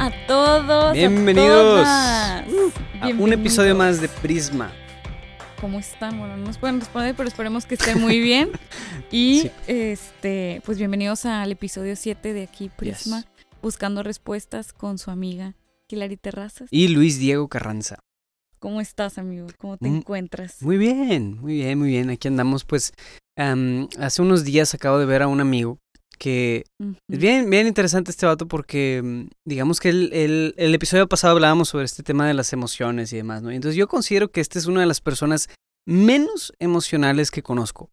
A todos. Bienvenidos a, todas. a un episodio más de Prisma. ¿Cómo están? Bueno, no nos pueden responder, pero esperemos que estén muy bien. Y Sí. este, pues bienvenidos al episodio 7 de aquí Prisma, Yes. buscando respuestas con su amiga Hilary Terrazas. Y Luis Diego Carranza. ¿Cómo estás, amigo? ¿Cómo te Mm, encuentras? Muy bien, muy bien, muy bien. Aquí andamos, pues. hace unos días acabo de ver a un amigo que es bien, bien interesante este vato porque, mm, digamos que el, el, el episodio pasado hablábamos sobre este tema de las emociones y demás, ¿no? Y entonces yo considero que este es una de las personas menos emocionales que conozco.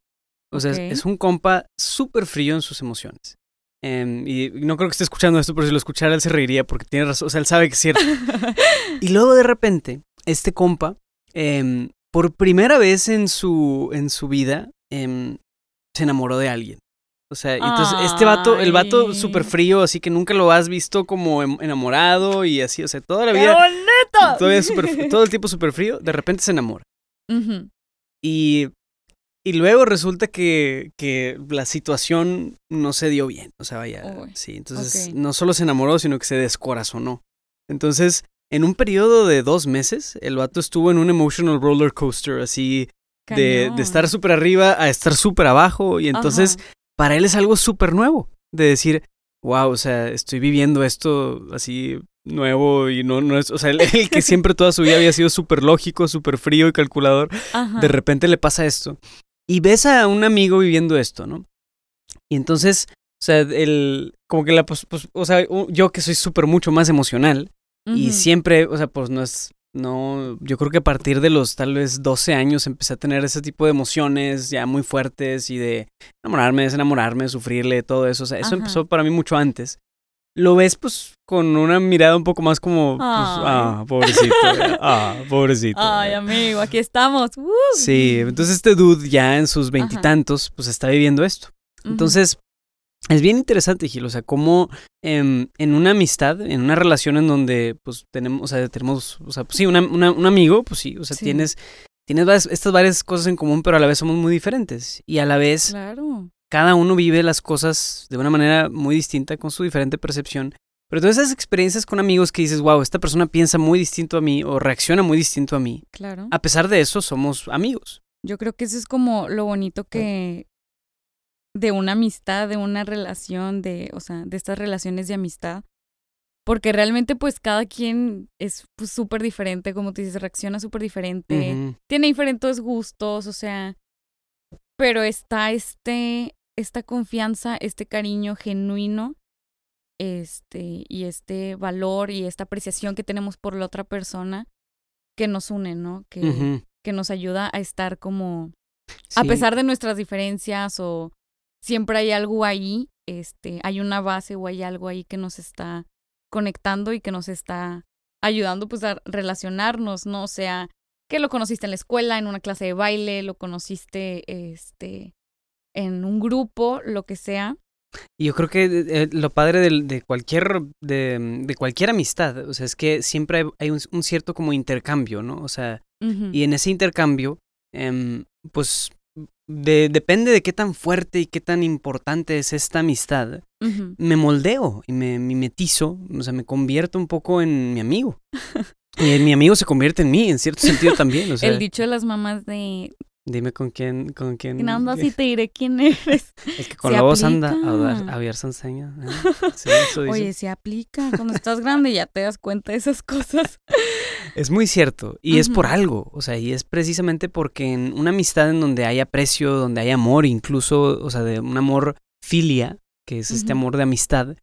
O sea, es, un compa súper frío en sus emociones. Em, y no creo que esté escuchando esto, pero si lo escuchara él se reiría porque tiene razón, o sea, él sabe que es cierto. Y luego de repente, este compa, em, por primera vez en su, en su vida, em, se enamoró de alguien. O sea, y entonces este vato, el vato súper frío, así que nunca lo has visto como em- enamorado y así, o sea, toda la ¡Qué vida, bonito! todavía todo el tiempo súper frío, de repente se enamora. Y, y luego resulta que, que la situación no se dio bien. O sea, vaya, Uy, sí. Entonces, no solo se enamoró, sino que se descorazonó. Entonces, en un periodo de dos meses, el vato estuvo en un emotional roller coaster, así, de, de estar súper arriba a estar súper abajo. Y entonces, Ajá. Para él es algo súper nuevo, de decir, wow, o sea, estoy viviendo esto así nuevo y no, no es, o sea, el, el que siempre toda su vida había sido súper lógico, súper frío y calculador, Ajá. de repente le pasa esto. Y ves a un amigo viviendo esto, ¿no? Y entonces, o sea, el, como que la, pues, pues, o sea, yo que soy súper mucho más emocional y siempre, o sea, pues no es, no, yo creo que a partir de los tal vez 12 años empecé a tener ese tipo de emociones ya muy fuertes y de enamorarme, desenamorarme, sufrirle, todo eso, o sea, eso Ajá. empezó para mí mucho antes. Lo ves pues con una mirada un poco más como, pues, ah, pobrecito, ah, pobrecito. Ay, amigo, aquí estamos. ¡Uh! Sí, entonces este dude ya en sus veintitantos, pues está viviendo esto. Entonces, es bien interesante, Gil, o sea, cómo em, en una amistad, en una relación en donde, pues, tenemos, o sea, tenemos, o sea, pues, sí, una- una- un amigo, pues sí, o sea, Sí. tienes, tienes varias- estas varias cosas en común, pero a la vez somos muy diferentes. Y a la vez, Claro. cada uno vive las cosas de una manera muy distinta, con su diferente percepción. Pero todas esas experiencias con amigos que dices, wow, esta persona piensa muy distinto a mí o reacciona muy distinto a mí, Claro. a pesar de eso, somos amigos. Yo creo que eso es como lo bonito que de una amistad, de una relación, de, o sea, de estas relaciones de amistad. Porque realmente, pues, cada quien es pues, súper diferente, como tú dices, reacciona súper diferente, tiene diferentes gustos, o sea, pero está este, esta confianza, este cariño genuino, este, y este valor y esta apreciación que tenemos por la otra persona que nos une, ¿no? Que, que nos ayuda a estar como, a pesar de nuestras diferencias o siempre hay algo ahí, este, hay una base o hay algo ahí que nos está conectando y que nos está ayudando pues a relacionarnos, ¿no? O sea, que lo conociste en la escuela, en una clase de baile, lo conociste este en un grupo, lo que sea. Y yo creo que eh, lo padre de, cualquier de, de cualquier amistad, o sea, es que siempre hay, hay un, un cierto como intercambio, ¿no? O sea, y en ese intercambio, em, pues de- depende de qué tan fuerte y qué tan importante es esta amistad, me moldeo y me mimetizo, o sea, me convierto un poco en mi amigo. Y mi amigo se convierte en mí, en cierto sentido también, o sea, El dicho de las mamás de dime con quién, con quién. "Quién andas y te diré quién eres. El que con se lobos anda, a ver se enseña. ¿eh? Sí, eso dice. Oye, se aplica. Cuando estás grande ya te das cuenta de esas cosas. Es muy cierto, y es por algo, o sea, y es precisamente porque en una amistad en donde hay aprecio, donde hay amor, incluso, o sea, de un amor filia, que es este amor de amistad,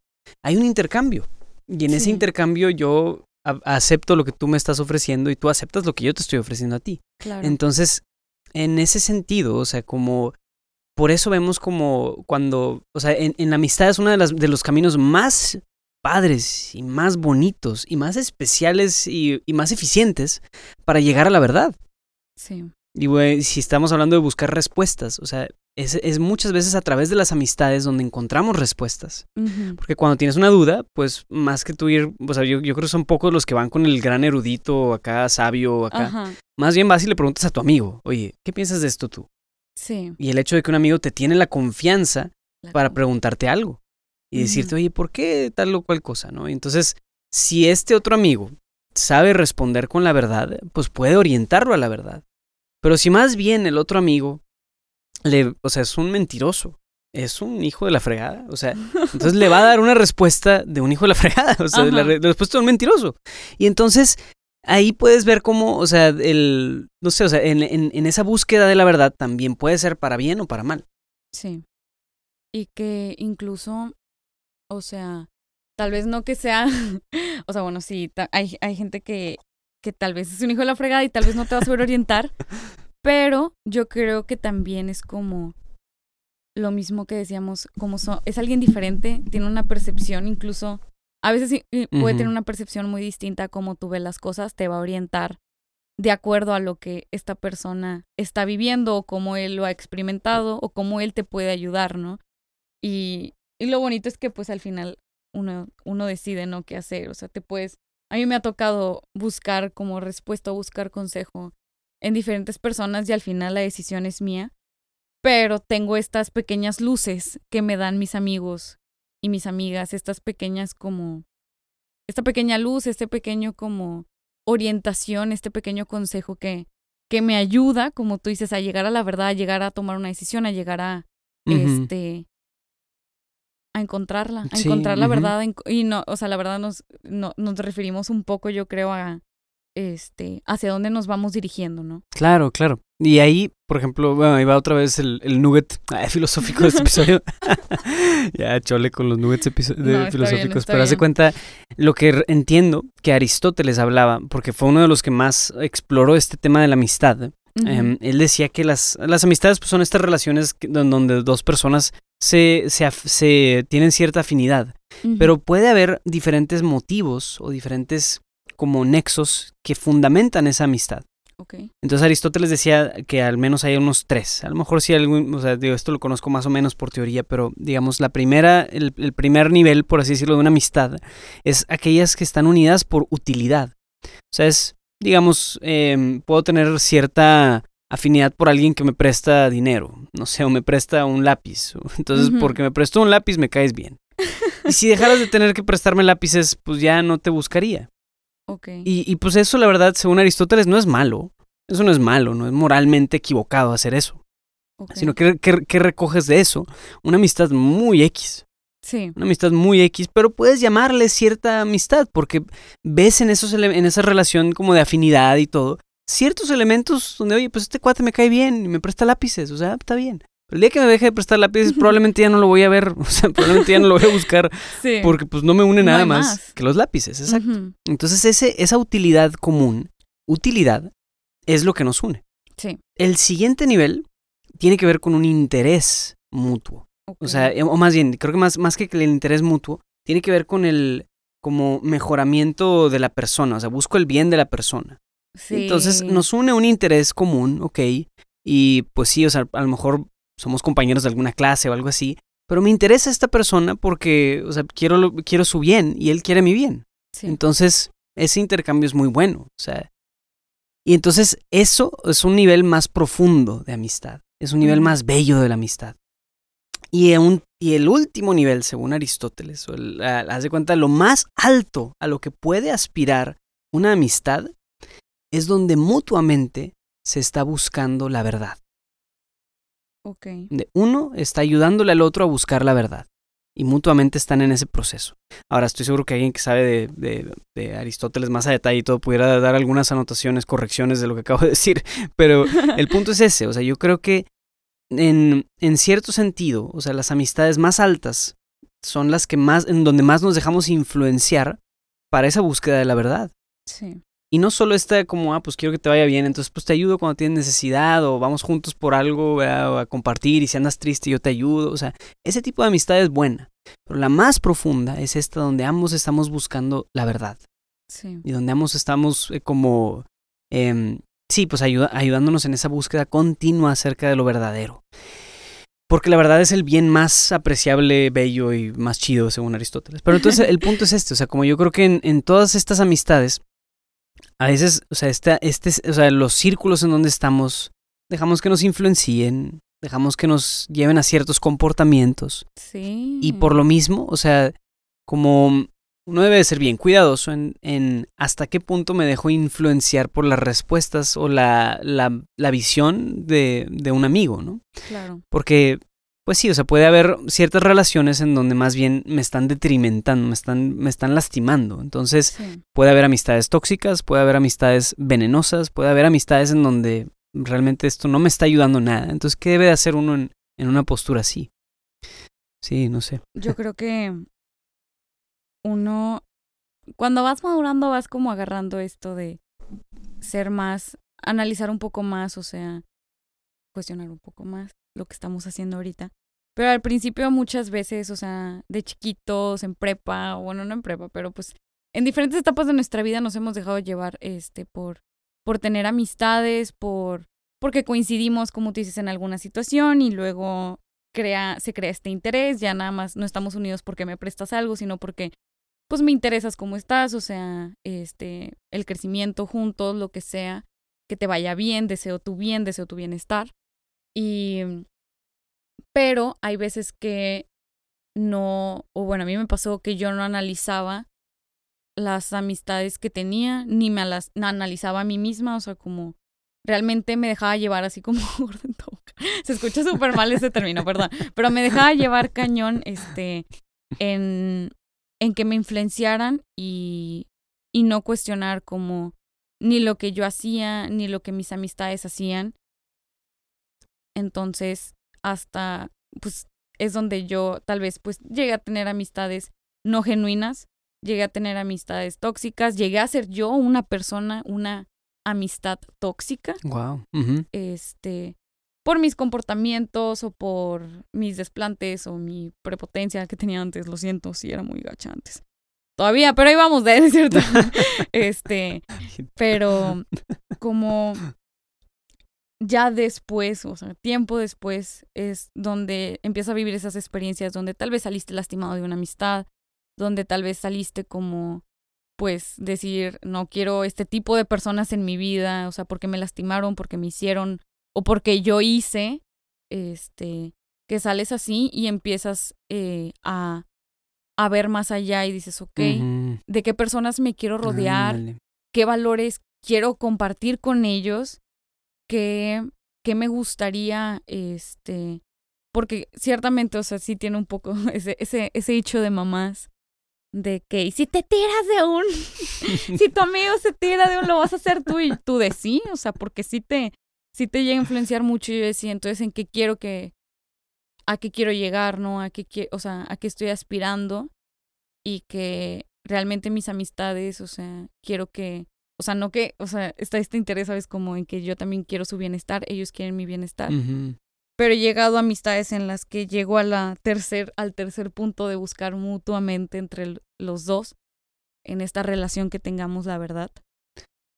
hay un intercambio. Y en ese intercambio yo acepto lo que tú me estás ofreciendo y tú aceptas lo que yo te estoy ofreciendo a ti. Claro. Entonces, en ese sentido, o sea, como por eso vemos como cuando, o sea, en, en la amistad es uno de, las, de los caminos más padres y más bonitos y más especiales y, y más eficientes para llegar a la verdad. sí. Y güey, si estamos hablando de buscar respuestas, o sea, es, es muchas veces a través de las amistades donde encontramos respuestas. Porque cuando tienes una duda, pues más que tú ir, o sea, yo, yo creo que son pocos los que van con el gran erudito acá, sabio acá. Más bien vas y le preguntas a tu amigo, oye, ¿qué piensas de esto tú? Sí. Y el hecho de que un amigo te tiene la confianza la para preguntarte algo y decirte, oye, ¿por qué tal o cual cosa? ¿no? Y entonces si este otro amigo sabe responder con la verdad, pues puede orientarlo a la verdad. Pero si más bien el otro amigo, le, o sea, es un mentiroso, es un hijo de la fregada, o sea, entonces le va a dar una respuesta de un hijo de la fregada, o sea, la, respuesta de un mentiroso. Y entonces ahí puedes ver cómo, o sea, el, no sé, o sea, en, en esa búsqueda de la verdad también puede ser para bien o para mal. Sí. Y que incluso, o sea, tal vez no que sea, o sea, bueno, sí, hay, hay gente que, que tal vez es un hijo de la fregada y tal vez no te va a saber orientar, pero yo creo que también es como lo mismo que decíamos, como es alguien diferente, tiene una percepción incluso, a veces puede tener una percepción muy distinta a cómo tú ves las cosas, te va a orientar de acuerdo a lo que esta persona está viviendo o cómo él lo ha experimentado o cómo él te puede ayudar, ¿no? Y, y lo bonito es que pues al final uno, uno decide, ¿no? ¿Qué hacer? O sea, te puedes... A mí me ha tocado buscar como respuesta, buscar consejo en diferentes personas y al final la decisión es mía. Pero tengo estas pequeñas luces que me dan mis amigos y mis amigas, estas pequeñas como... Esta pequeña luz, este pequeño como orientación, este pequeño consejo que, que me ayuda, como tú dices, a llegar a la verdad, a llegar a tomar una decisión, a llegar a, este, a encontrarla, a encontrar la verdad. Y no, o sea, la verdad nos, no, nos referimos un poco, yo creo, a este, hacia dónde nos vamos dirigiendo, ¿no? Claro, claro. Y ahí, por ejemplo, bueno, ahí va otra vez el, el nugget filosófico de este episodio. ya chole con los nuggets filosóficos. pero hace cuenta lo que entiendo que Aristóteles hablaba, porque fue uno de los que más exploró este tema de la amistad. Em, él decía que las, las amistades pues, son estas relaciones donde dos personas se, se, tienen cierta afinidad, pero puede haber diferentes motivos o diferentes como nexos que fundamentan esa amistad. Entonces Aristóteles decía que al menos hay unos tres. A lo mejor sí algún, o sea, digo, esto lo conozco más o menos por teoría, pero digamos, la primera, el, el primer nivel, por así decirlo, de una amistad, es aquellas que están unidas por utilidad. O sea, es, digamos, eh, puedo tener cierta afinidad por alguien que me presta dinero, no sé, o me presta un lápiz. Entonces, porque me prestó un lápiz, me caes bien. y si dejaras de tener que prestarme lápices, pues ya no te buscaría. Okay. Y, y pues eso, la verdad, según Aristóteles, no es malo. Eso no es malo, no es moralmente equivocado hacer eso. Sino que, que, recoges de eso una amistad muy X. Sí. Una amistad muy X, pero puedes llamarle cierta amistad porque ves en, esos en esa relación como de afinidad y todo ciertos elementos donde, oye, pues este cuate me cae bien y me presta lápices, o sea, está bien. El día que me deje de prestar lápices, probablemente ya no lo voy a ver, o sea, probablemente ya no lo voy a buscar, porque pues no me une nada más, que los lápices, exacto. Entonces, ese, esa utilidad común, utilidad, es lo que nos une. Sí. El siguiente nivel tiene que ver con un interés mutuo. O sea, o más bien, creo que más, más que el interés mutuo, tiene que ver con el como mejoramiento de la persona, o sea, busco el bien de la persona. Entonces nos une un interés común, ok, y pues sí, o sea, a lo mejor somos compañeros de alguna clase o algo así, pero me interesa esta persona porque, o sea, quiero, quiero su bien y él quiere mi bien. Entonces, ese intercambio es muy bueno, o sea, y entonces eso es un nivel más profundo de amistad, es un nivel más bello de la amistad. Y, un, y el último nivel, según Aristóteles, o haz de cuenta, lo más alto a lo que puede aspirar una amistad es donde mutuamente se está buscando la verdad. Ok. De uno está ayudándole al otro a buscar la verdad. Y mutuamente están en ese proceso. Ahora estoy seguro que alguien que sabe de, Aristóteles más a detalle y todo pudiera dar algunas anotaciones, correcciones de lo que acabo de decir. Pero el punto es ese. O sea, yo creo que en, en cierto sentido, o sea, las amistades más altas son las que más, en donde más nos dejamos influenciar para esa búsqueda de la verdad. Sí. Y no solo está como, ah, pues quiero que te vaya bien, entonces pues te ayudo cuando tienes necesidad o vamos juntos por algo a compartir y si andas triste yo te ayudo. O sea, ese tipo de amistad es buena. Pero la más profunda es esta donde ambos estamos buscando la verdad. Sí. Y donde ambos estamos eh, como, eh, sí, pues ayudándonos en esa búsqueda continua acerca de lo verdadero. Porque la verdad es el bien más apreciable, bello y más chido, según Aristóteles. Pero entonces el punto es este, o sea, como yo creo que en, en todas estas amistades, a veces, o sea, este, este, o sea, los círculos en donde estamos, dejamos que nos influencien, dejamos que nos lleven a ciertos comportamientos. Sí. Y por lo mismo, o sea, como uno debe de ser bien cuidadoso en, en, hasta qué punto me dejo influenciar por las respuestas o la, la, la visión de, de, un amigo, ¿no? Claro. Porque, pues sí, o sea, puede haber ciertas relaciones en donde más bien me están detrimentando, me están, me están lastimando. Entonces, Sí. puede haber amistades tóxicas, puede haber amistades venenosas, puede haber amistades en donde realmente esto no me está ayudando nada. Entonces, ¿qué debe de hacer uno en, en una postura así? Sí, no sé. Yo creo que uno, cuando vas madurando, vas como agarrando esto de ser más, analizar un poco más, o sea, cuestionar un poco más lo que estamos haciendo ahorita. Pero al principio muchas veces, o sea, de chiquitos, en prepa, o bueno, no en prepa, pero pues en diferentes etapas de nuestra vida nos hemos dejado llevar este por por tener amistades, por porque coincidimos, como tú dices, en alguna situación y luego crea, se crea este interés, ya nada más no estamos unidos porque me prestas algo, sino porque pues me interesas cómo estás, o sea, este, el crecimiento juntos, lo que sea, que te vaya bien, deseo tu bien, deseo tu bienestar. Y pero hay veces que no, o bueno, a mí me pasó que yo no analizaba las amistades que tenía, ni me las analizaba a mí misma, o sea, como realmente me dejaba llevar así como. Se escucha súper mal ese término, perdón, pero me dejaba llevar cañón este en en que me influenciaran y y no cuestionar como ni lo que yo hacía, ni lo que mis amistades hacían. Entonces, hasta pues es donde yo tal vez pues llegué a tener amistades no genuinas, llegué a tener amistades tóxicas, llegué a ser yo una persona, una amistad tóxica, Wow. Este, por mis comportamientos o por mis desplantes o mi prepotencia que tenía antes, lo siento, sí era muy gacha antes. Todavía, pero ahí vamos, de ¿es cierto? este, pero como ya después, o sea, tiempo después, es donde empiezas a vivir esas experiencias donde tal vez saliste lastimado de una amistad, donde tal vez saliste como, pues, decir, no quiero este tipo de personas en mi vida, o sea, porque me lastimaron, porque me hicieron, o porque yo hice, este, que sales así y empiezas eh, a, a ver más allá y dices, ok. ¿de qué personas me quiero rodear? Ándale. qué valores quiero compartir con ellos, qué, qué me gustaría, este, porque ciertamente, o sea, sí tiene un poco ese, ese, ese hecho de mamás, de que, y si te tiras de un, si tu amigo se tira de un, lo vas a hacer tú y tú de sí, o sea, porque sí te, sí te llega a influenciar mucho y yo decía, entonces, ¿en qué quiero que, a qué quiero llegar, no? A qué, o sea, a qué estoy aspirando y que realmente mis amistades, o sea, quiero que, o sea, no que, o sea, está este interés, ¿sabes? Como en que yo también quiero su bienestar, ellos quieren mi bienestar. Pero he llegado a amistades en las que llego a la tercer, al tercer punto de buscar mutuamente entre los dos en esta relación que tengamos, la verdad.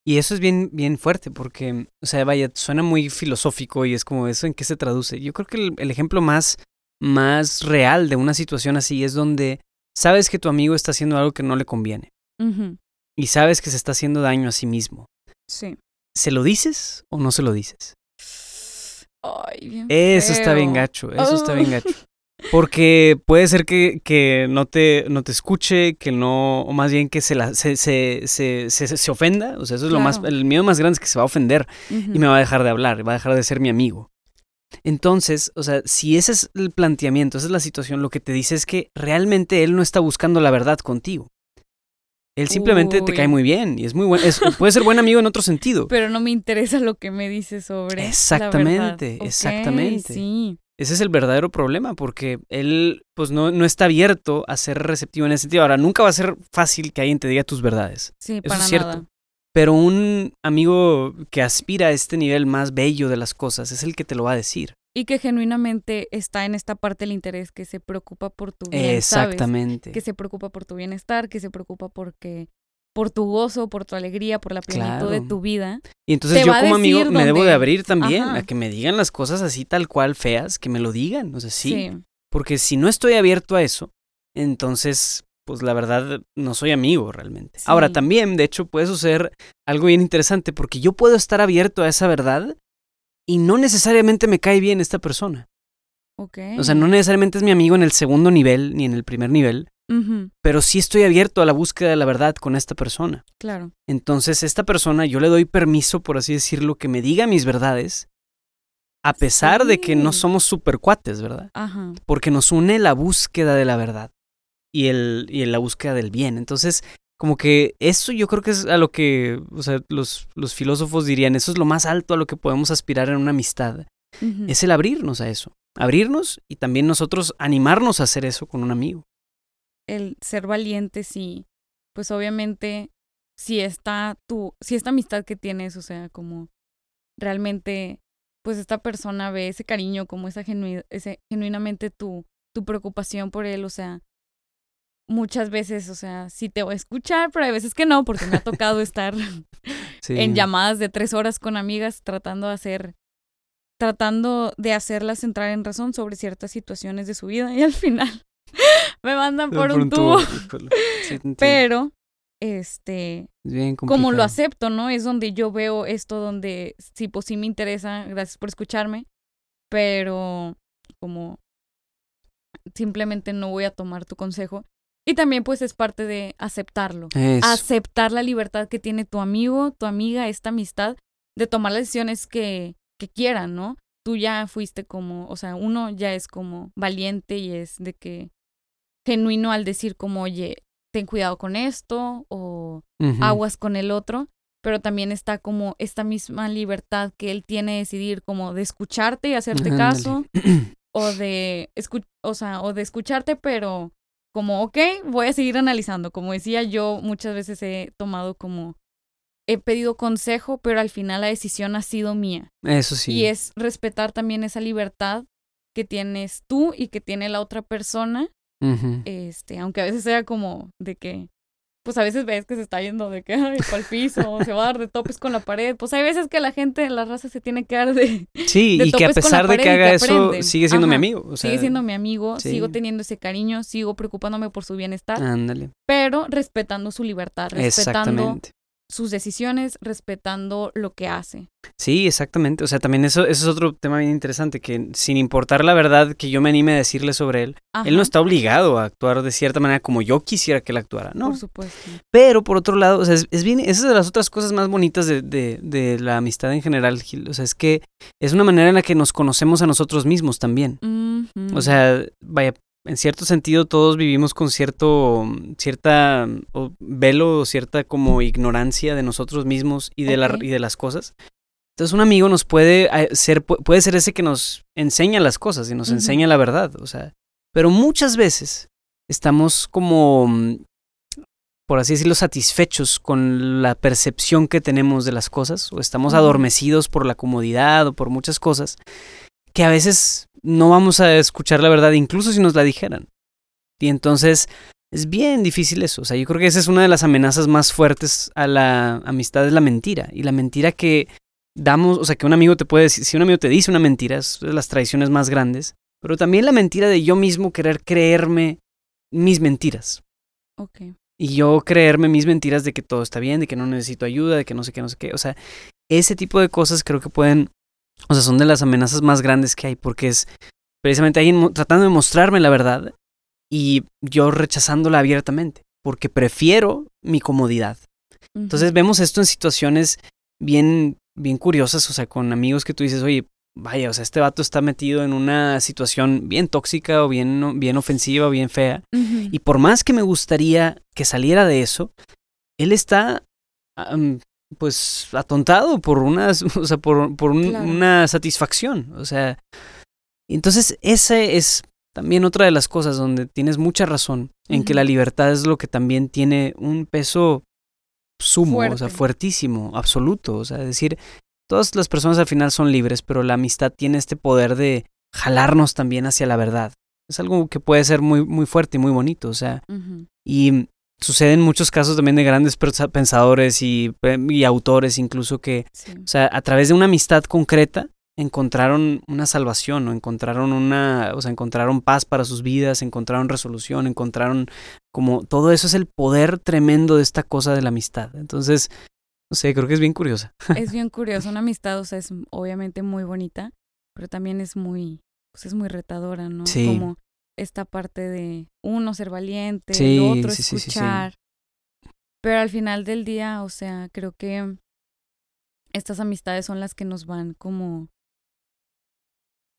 Y eso es bien, bien fuerte porque, o sea, vaya, suena muy filosófico y es como eso en qué se traduce. Yo creo que el, el ejemplo más, más real de una situación así es donde sabes que tu amigo está haciendo algo que no le conviene y sabes que se está haciendo daño a sí mismo. Sí. ¿Se lo dices o no se lo dices? Ay, bien Eso está bien gacho, eso está bien Oh. gacho. Porque puede ser que, que no, te, no te escuche, que no, o más bien que se, la, se, se, se, se, ofenda. O sea, eso es lo más, el miedo más grande es que se va a ofender y me va a dejar de hablar, va a dejar de ser mi amigo. Entonces, o sea, si ese es el planteamiento, esa es la situación, lo que te dice es que realmente él no está buscando la verdad contigo. Él simplemente te cae muy bien y es muy buen, es- puede ser buen amigo en otro sentido. Pero no me interesa lo que me dices sobre. la Exactamente, exactamente. sí. Ese es el verdadero problema, porque él pues no, no está abierto a ser receptivo en ese sentido. Ahora, nunca va a ser fácil que alguien te diga tus verdades, Sí, Eso para es cierto. nada. pero un amigo que aspira a este nivel más bello de las cosas es el que te lo va a decir. Y que genuinamente está en esta parte del interés, que se preocupa por tu bien, ¿sabes? Exactamente. Que se preocupa por tu bienestar, que se preocupa porque por tu gozo, por tu alegría, por la plenitud de tu vida. Y entonces yo como amigo me debo de abrir también Ajá. a que me digan las cosas así tal cual feas, que me lo digan. O sea, sí. Sí. Porque si no estoy abierto a eso, entonces, pues la verdad, no soy amigo realmente. Ahora también, de hecho, puede suceder algo bien interesante, porque yo puedo estar abierto a esa verdad y no necesariamente me cae bien esta persona. Ok. O sea, no necesariamente es mi amigo en el segundo nivel ni en el primer nivel, pero sí estoy abierto a la búsqueda de la verdad con esta persona. Claro. Entonces, esta persona, yo le doy permiso, por así decirlo, que me diga mis verdades, a pesar de que no somos super cuates, ¿verdad? Ajá. Porque nos une la búsqueda de la verdad y, el, y la búsqueda del bien. Entonces, como que eso yo creo que es a lo que, o sea, los, los filósofos dirían, eso es lo más alto a lo que podemos aspirar en una amistad. Es el abrirnos a eso. Abrirnos y también nosotros animarnos a hacer eso con un amigo. el ser valientes y pues obviamente si está tu, si esta amistad que tienes, o sea, como realmente pues esta persona ve ese cariño, como esa genu ese, genuinamente tu, tu preocupación por él, o sea, muchas veces, o sea, sí te voy a escuchar, pero hay veces que no, porque me ha tocado estar Sí. en llamadas de tres horas con amigas tratando de hacer, tratando de hacerlas entrar en razón sobre ciertas situaciones de su vida y al final me mandan por, un tubo. Sí. Pero, este, bien como lo acepto, ¿no? Es donde yo veo esto, donde sí, pues sí me interesa, gracias por escucharme, pero como simplemente no voy a tomar tu consejo. Y también pues es parte de aceptarlo. Eso. Aceptar la libertad que tiene tu amigo, tu amiga, esta amistad, de tomar las decisiones que, que quieran, ¿no? Tú ya fuiste como, o sea, uno ya es como valiente y es de que genuino al decir como, oye, ten cuidado con esto o aguas con el otro, pero también está como esta misma libertad que él tiene de decidir como de escucharte y hacerte Ándale. caso o de escu- o sea, o de escucharte, pero como, ok, voy a seguir analizando. Como decía, yo muchas veces he tomado como, he pedido consejo, pero al final la decisión ha sido mía. Eso sí. Y es respetar también esa libertad que tienes tú y que tiene la otra persona, este, aunque a veces sea como de que, pues a veces ves que se está yendo de que, ay, para el piso, se va a dar de topes con la pared. Pues hay veces que la gente, la raza se tiene que dar de, Sí, de y que a pesar de que haga que eso, sigue siendo mi amigo. O sea, sigue siendo mi amigo, sí. sigo teniendo ese cariño, sigo preocupándome por su bienestar, Ándale. pero respetando su libertad, respetando Exactamente. Sus decisiones, respetando lo que hace. Sí, exactamente. O sea, también eso, eso es otro tema bien interesante, que sin importar la verdad que yo me anime a decirle sobre él, Ajá, él no está obligado a actuar de cierta manera como yo quisiera que él actuara, ¿no? Por supuesto. Pero por otro lado, o sea, es, es bien, esa es de las otras cosas más bonitas de, de, de la amistad en general, Gil. O sea, es que es una manera en la que nos conocemos a nosotros mismos también. O sea, vaya, en cierto sentido todos vivimos con cierto, cierta o velo, cierta como ignorancia de nosotros mismos y de, la, Ok. y de las cosas. Entonces un amigo nos puede eh, ser, pu- puede ser ese que nos enseña las cosas y nos enseña la verdad, o sea, pero muchas veces estamos como, mm, por así decirlo, satisfechos con la percepción que tenemos de las cosas, o estamos adormecidos por la comodidad o por muchas cosas, que a veces no vamos a escuchar la verdad, incluso si nos la dijeran. Y entonces es bien difícil eso. O sea, yo creo que esa es una de las amenazas más fuertes a la amistad, es la mentira. Y la mentira que damos, o sea, que un amigo te puede decir, si un amigo te dice una mentira, es de las traiciones más grandes, pero también la mentira de yo mismo querer creerme mis mentiras. Ok. Y yo creerme mis mentiras de que todo está bien, de que no necesito ayuda, de que no sé qué, no sé qué. O sea, ese tipo de cosas creo que pueden, o sea, son de las amenazas más grandes que hay, porque es precisamente alguien tratando de mostrarme la verdad y yo rechazándola abiertamente, porque prefiero mi comodidad. Entonces vemos esto en situaciones bien, bien curiosas, o sea, con amigos que tú dices, oye, vaya, o sea, este vato está metido en una situación bien tóxica o bien, bien ofensiva o bien fea. Y por más que me gustaría que saliera de eso, él está pues atontado por una, o sea, por, por un- Claro. una satisfacción. O sea, entonces esa es también otra de las cosas donde tienes mucha razón en que la libertad es lo que también tiene un peso sumo, o sea, fuertísimo, absoluto. O sea, es decir, todas las personas al final son libres, pero la amistad tiene este poder de jalarnos también hacia la verdad. Es algo que puede ser muy, muy fuerte y muy bonito, o sea, y sucede en muchos casos también de grandes pensadores y, y autores incluso que, Sí. o sea, a través de una amistad concreta encontraron una salvación o encontraron una, o sea, encontraron paz para sus vidas, encontraron resolución, encontraron como todo eso es el poder tremendo de esta cosa de la amistad. Entonces, no sé, creo que es bien curiosa. Es bien curioso, una amistad, o sea, es obviamente muy bonita, pero también es muy, pues es muy retadora, ¿no? Sí. Como esta parte de uno ser valiente, Sí, el otro sí, sí, escuchar. Pero al final del día, o sea, creo que estas amistades son las que nos van como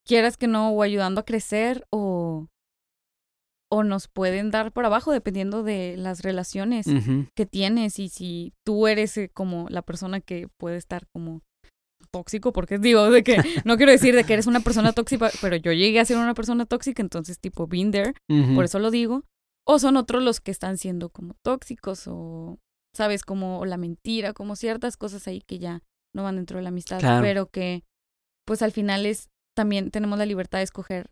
quieras que no, o ayudando a crecer o, o nos pueden dar por abajo dependiendo de las relaciones que tienes y si tú eres eh, como la persona que puede estar como tóxico, porque digo, de que no quiero decir de que eres una persona tóxica, pero yo llegué a ser una persona tóxica, entonces tipo been there, por eso lo digo, o son otros los que están siendo como tóxicos o, sabes, como la mentira, como ciertas cosas ahí que ya no van dentro de la amistad, Claro. pero que pues al final es, también tenemos la libertad de escoger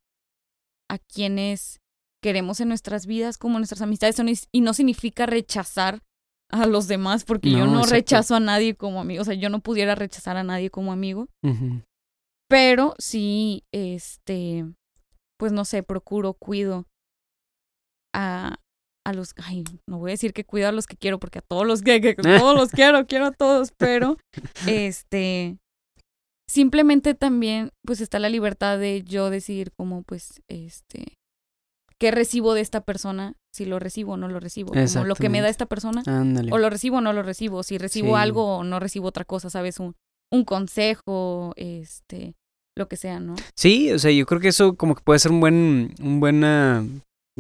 a quienes queremos en nuestras vidas como nuestras amistades son, y no significa rechazar a los demás porque yo No, exacto. rechazo a nadie como amigo, o sea, yo no pudiera rechazar a nadie como amigo, pero sí, este, pues no sé, procuro, cuido a, a los, ay, no voy a decir que cuido a los que quiero porque a todos los que, que todos los quiero, quiero a todos, pero este, simplemente también, pues está la libertad de yo decidir cómo, pues, este, qué recibo de esta persona, si lo recibo o no lo recibo, como lo que me da esta persona, Ándale. o lo recibo o no lo recibo, si recibo Sí. algo o no recibo otra cosa, ¿sabes? Un, un consejo, este, lo que sea, ¿no? Sí, o sea, yo creo que eso como que puede ser un buen, un buena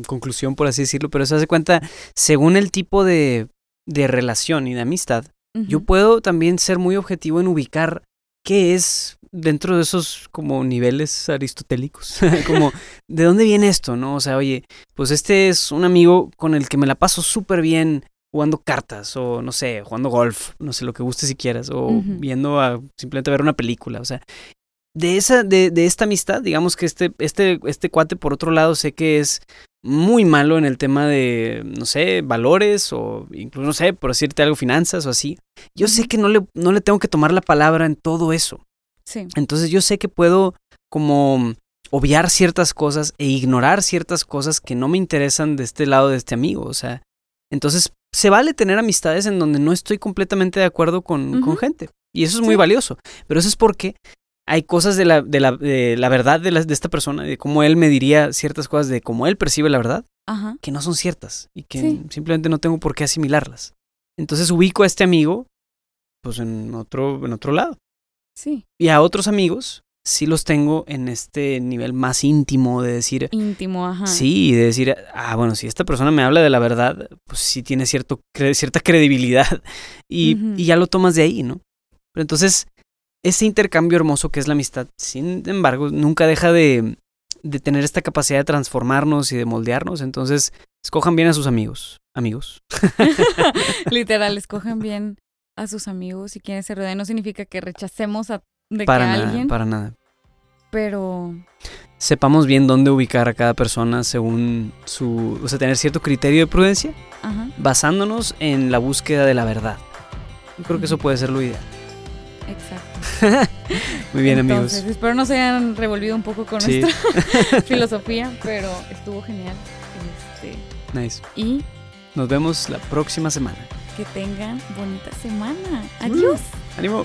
conclusión, por así decirlo, pero se hace cuenta, según el tipo de, de relación y de amistad, yo puedo también ser muy objetivo en ubicar qué es dentro de esos como niveles aristotélicos, como de dónde viene esto, ¿no? O sea, oye, pues este es un amigo con el que me la paso súper bien jugando cartas o no sé, jugando golf, no sé, lo que guste si quieras, o viendo a simplemente ver una película, o sea, de esa, de, de esta amistad, digamos que este, este, este cuate, por otro lado, sé que es muy malo en el tema de, no sé, valores o incluso, no sé, por decirte algo, finanzas o así. Yo sé que no le, no le tengo que tomar la palabra en todo eso. Sí. Entonces yo sé que puedo como obviar ciertas cosas e ignorar ciertas cosas que no me interesan de este lado de este amigo. O sea, entonces se vale tener amistades en donde no estoy completamente de acuerdo con, con gente. Y eso es muy Sí. valioso. Pero eso es porque hay cosas de la, de la, de la verdad de, la- de esta persona, de cómo él me diría ciertas cosas, de cómo él percibe la verdad, Ajá. que no son ciertas y que Sí. simplemente no tengo por qué asimilarlas. Entonces ubico a este amigo pues en otro, en otro lado. Sí. Y a otros amigos sí los tengo en este nivel más íntimo de decir, Íntimo, ajá. sí, de decir, ah, bueno, si esta persona me habla de la verdad, pues sí tiene cierto, cre- cierta credibilidad y, y ya lo tomas de ahí, ¿no? Pero entonces, ese intercambio hermoso que es la amistad, sin embargo, nunca deja de, de tener esta capacidad de transformarnos y de moldearnos. Entonces, escojan bien a sus amigos. Amigos. Literal, escojan bien a sus amigos y quienes se rodean. No significa que rechacemos a de Para que nada, alguien, para nada. pero Sepamos bien dónde ubicar a cada persona según su... O sea, tener cierto criterio de prudencia ajá, basándonos en la búsqueda de la verdad. Yo creo que eso puede ser lo ideal. exacto. Muy bien, Entonces, amigos. espero no se hayan revolvido un poco con Sí. nuestra filosofía, pero estuvo genial. Este, Nice. y Nos vemos la próxima semana. Que tengan bonita semana. Adiós. ¡Ánimo!